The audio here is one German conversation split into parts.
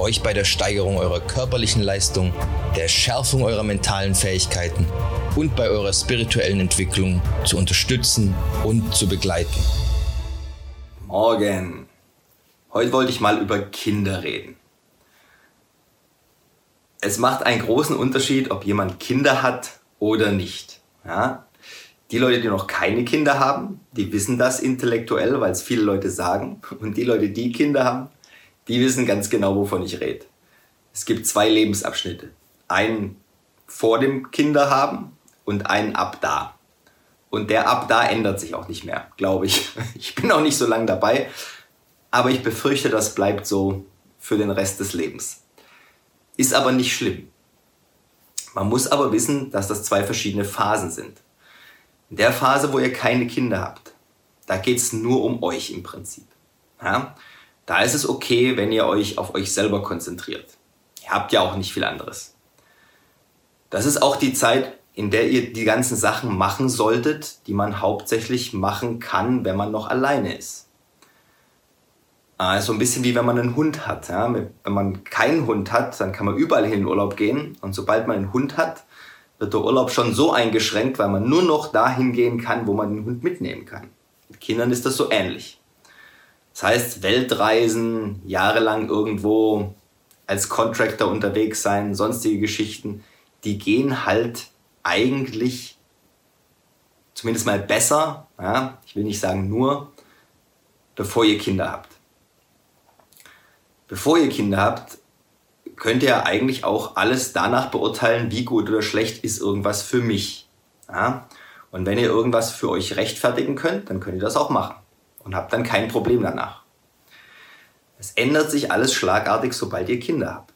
euch bei der Steigerung eurer körperlichen Leistung, der Schärfung eurer mentalen Fähigkeiten und bei eurer spirituellen Entwicklung zu unterstützen und zu begleiten. Morgen. Heute wollte ich mal über Kinder reden. Es macht einen großen Unterschied, ob jemand Kinder hat oder nicht. Ja? Die Leute, die noch keine Kinder haben, die wissen das intellektuell, weil es viele Leute sagen. Und die Leute, die Kinder haben, die wissen ganz genau, wovon ich rede. Es gibt zwei Lebensabschnitte. Einen vor dem Kinderhaben und einen ab da. Und der ab da ändert sich auch nicht mehr, glaube ich. Ich bin auch nicht so lange dabei, aber ich befürchte, das bleibt so für den Rest des Lebens. Ist aber nicht schlimm. Man muss aber wissen, dass das zwei verschiedene Phasen sind. In der Phase, wo ihr keine Kinder habt, da geht es nur um euch im Prinzip. Ja? Da ist es okay, wenn ihr euch auf euch selber konzentriert. Ihr habt ja auch nicht viel anderes. Das ist auch die Zeit, in der ihr die ganzen Sachen machen solltet, die man hauptsächlich machen kann, wenn man noch alleine ist. Ah, so ein bisschen wie wenn man einen Hund hat. Ja? Wenn man keinen Hund hat, dann kann man überall hin in Urlaub gehen. Und sobald man einen Hund hat, wird der Urlaub schon so eingeschränkt, weil man nur noch dahin gehen kann, wo man den Hund mitnehmen kann. Mit Kindern ist das so ähnlich. Das heißt, Weltreisen, jahrelang irgendwo als Contractor unterwegs sein, sonstige Geschichten, die gehen halt eigentlich zumindest mal besser, ja, ich will nicht sagen nur, bevor ihr Kinder habt. Bevor ihr Kinder habt, könnt ihr eigentlich auch alles danach beurteilen, wie gut oder schlecht ist irgendwas für mich. Ja? Und wenn ihr irgendwas für euch rechtfertigen könnt, dann könnt ihr das auch machen und habt dann kein Problem danach. Es ändert sich alles schlagartig, sobald ihr Kinder habt.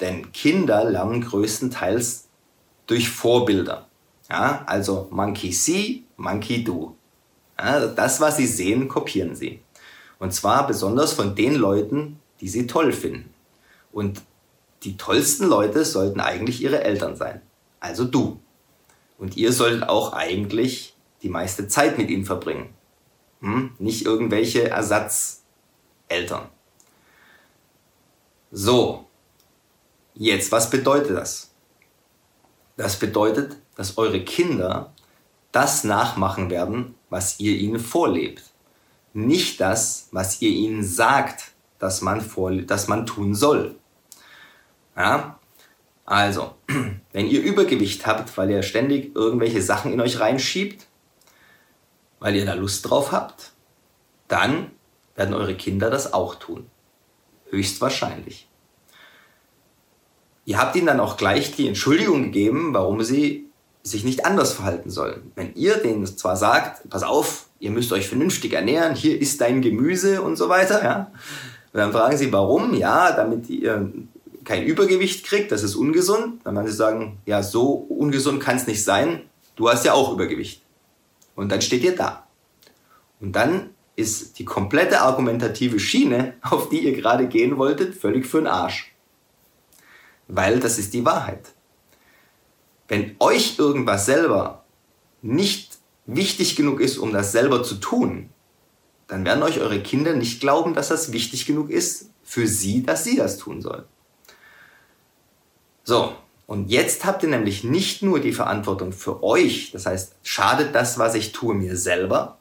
Denn Kinder lernen größtenteils durch Vorbilder. Ja, also Monkey see, Monkey do. Ja, das, was sie sehen, kopieren sie. Und zwar besonders von den Leuten, die sie toll finden. Und die tollsten Leute sollten eigentlich ihre Eltern sein. Also du. Und ihr solltet auch eigentlich die meiste Zeit mit ihnen verbringen. Hm? Nicht irgendwelche Ersatzeltern. So. Jetzt, was bedeutet das? Das bedeutet, dass eure Kinder das nachmachen werden, was ihr ihnen vorlebt. Nicht das, was ihr ihnen sagt, dass man, dass man tun soll. Ja? Also, wenn ihr Übergewicht habt, weil ihr ständig irgendwelche Sachen in euch reinschiebt, weil ihr da Lust drauf habt, dann werden eure Kinder das auch tun. Höchstwahrscheinlich. Ihr habt ihnen dann auch gleich die Entschuldigung gegeben, warum sie sich nicht anders verhalten sollen. Wenn ihr denen zwar sagt, pass auf, ihr müsst euch vernünftig ernähren, hier ist dein Gemüse und so weiter, ja. Dann fragen sie, warum? Ja, damit ihr kein Übergewicht kriegt, das ist ungesund. Dann werden sie sagen, ja, so ungesund kann es nicht sein, du hast ja auch Übergewicht. Und dann steht ihr da. Und dann ist die komplette argumentative Schiene, auf die ihr gerade gehen wolltet, völlig für den Arsch weil das ist die Wahrheit. Wenn euch irgendwas selber nicht wichtig genug ist, um das selber zu tun, dann werden euch eure Kinder nicht glauben, dass das wichtig genug ist für sie, dass sie das tun sollen. So, und jetzt habt ihr nämlich nicht nur die Verantwortung für euch, das heißt, schadet das, was ich tue, mir selber,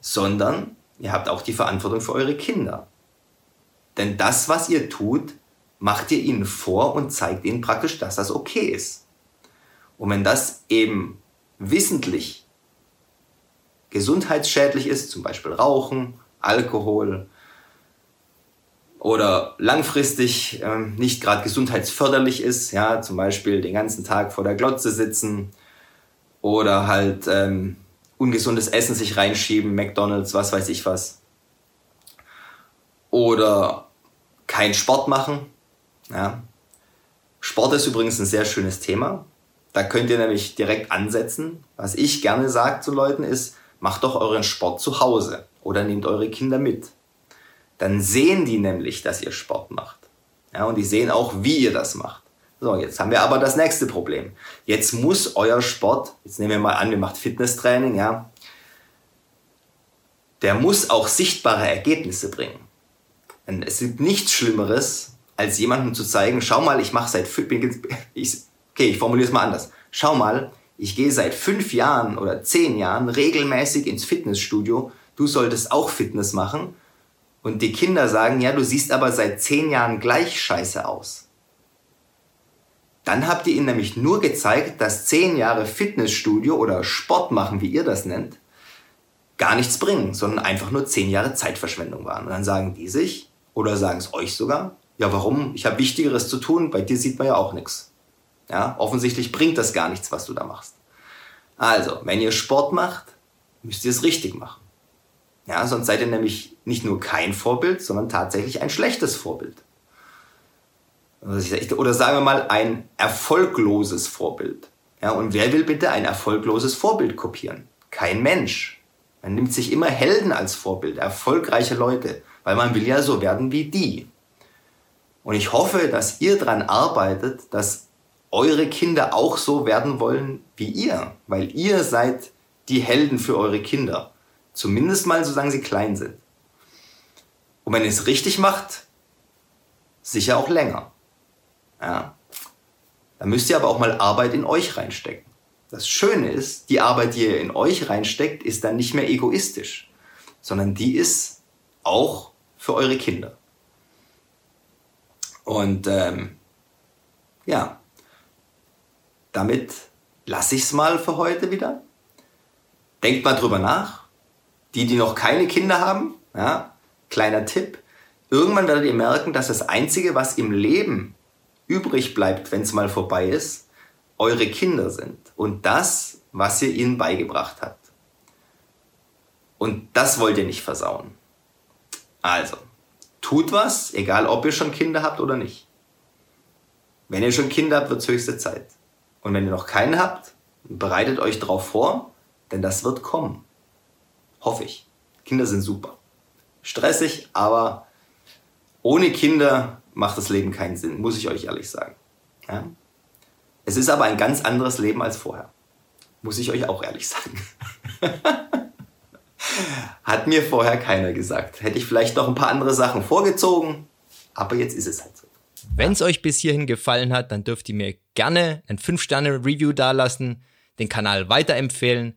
sondern ihr habt auch die Verantwortung für eure Kinder. Denn das, was ihr tut, macht ihr ihnen vor und zeigt ihnen praktisch, dass das okay ist. Und wenn das eben wissentlich gesundheitsschädlich ist, zum Beispiel Rauchen, Alkohol oder langfristig ähm, nicht gerade gesundheitsförderlich ist, ja, zum Beispiel den ganzen Tag vor der Glotze sitzen oder halt ähm, ungesundes Essen sich reinschieben, McDonald's, was weiß ich was. Oder kein Sport machen, ja. Sport ist übrigens ein sehr schönes Thema. Da könnt ihr nämlich direkt ansetzen. Was ich gerne sage zu Leuten ist, macht doch euren Sport zu Hause oder nehmt eure Kinder mit. Dann sehen die nämlich, dass ihr Sport macht. Ja, und die sehen auch, wie ihr das macht. So, jetzt haben wir aber das nächste Problem. Jetzt muss euer Sport, jetzt nehmen wir mal an, wir macht Fitnesstraining, ja, der muss auch sichtbare Ergebnisse bringen. Denn es gibt nichts Schlimmeres, als jemandem zu zeigen, schau mal, ich mache seit ich, okay, ich formuliere es mal anders. Schau mal, ich gehe seit fünf Jahren oder zehn Jahren regelmäßig ins Fitnessstudio. Du solltest auch Fitness machen. Und die Kinder sagen, ja, du siehst aber seit zehn Jahren gleich scheiße aus. Dann habt ihr ihnen nämlich nur gezeigt, dass zehn Jahre Fitnessstudio oder Sport machen, wie ihr das nennt, gar nichts bringen, sondern einfach nur zehn Jahre Zeitverschwendung waren. Und dann sagen die sich, oder sagen es euch sogar, ja warum? Ich habe Wichtigeres zu tun, bei dir sieht man ja auch nichts. Ja, offensichtlich bringt das gar nichts, was du da machst. Also, wenn ihr Sport macht, müsst ihr es richtig machen. Ja, sonst seid ihr nämlich nicht nur kein Vorbild, sondern tatsächlich ein schlechtes Vorbild. Oder sagen wir mal ein erfolgloses Vorbild. Ja, und wer will bitte ein erfolgloses Vorbild kopieren? Kein Mensch. Man nimmt sich immer Helden als Vorbild, erfolgreiche Leute, weil man will ja so werden wie die. Und ich hoffe, dass ihr daran arbeitet, dass eure Kinder auch so werden wollen wie ihr, weil ihr seid die Helden für eure Kinder. Zumindest mal, solange sie klein sind. Und wenn ihr es richtig macht, sicher auch länger. Ja. Dann müsst ihr aber auch mal Arbeit in euch reinstecken. Das Schöne ist, die Arbeit, die ihr in euch reinsteckt, ist dann nicht mehr egoistisch, sondern die ist auch für eure Kinder. Und ähm, ja, damit lasse ich es mal für heute wieder. Denkt mal drüber nach. Die, die noch keine Kinder haben, ja, kleiner Tipp. Irgendwann werdet ihr merken, dass das Einzige, was im Leben übrig bleibt, wenn es mal vorbei ist, eure Kinder sind und das, was ihr ihnen beigebracht habt. Und das wollt ihr nicht versauen. Also, tut was, egal ob ihr schon Kinder habt oder nicht. Wenn ihr schon Kinder habt, wird es höchste Zeit. Und wenn ihr noch keinen habt, bereitet euch darauf vor, denn das wird kommen. Hoffe ich. Kinder sind super. Stressig, aber ohne Kinder macht das Leben keinen Sinn, muss ich euch ehrlich sagen. Ja? Es ist aber ein ganz anderes Leben als vorher. Muss ich euch auch ehrlich sagen. Hat mir vorher keiner gesagt. Hätte ich vielleicht noch ein paar andere Sachen vorgezogen, aber jetzt ist es halt so. Wenn es euch bis hierhin gefallen hat, dann dürft ihr mir gerne ein 5-Sterne-Review dalassen, den Kanal weiterempfehlen.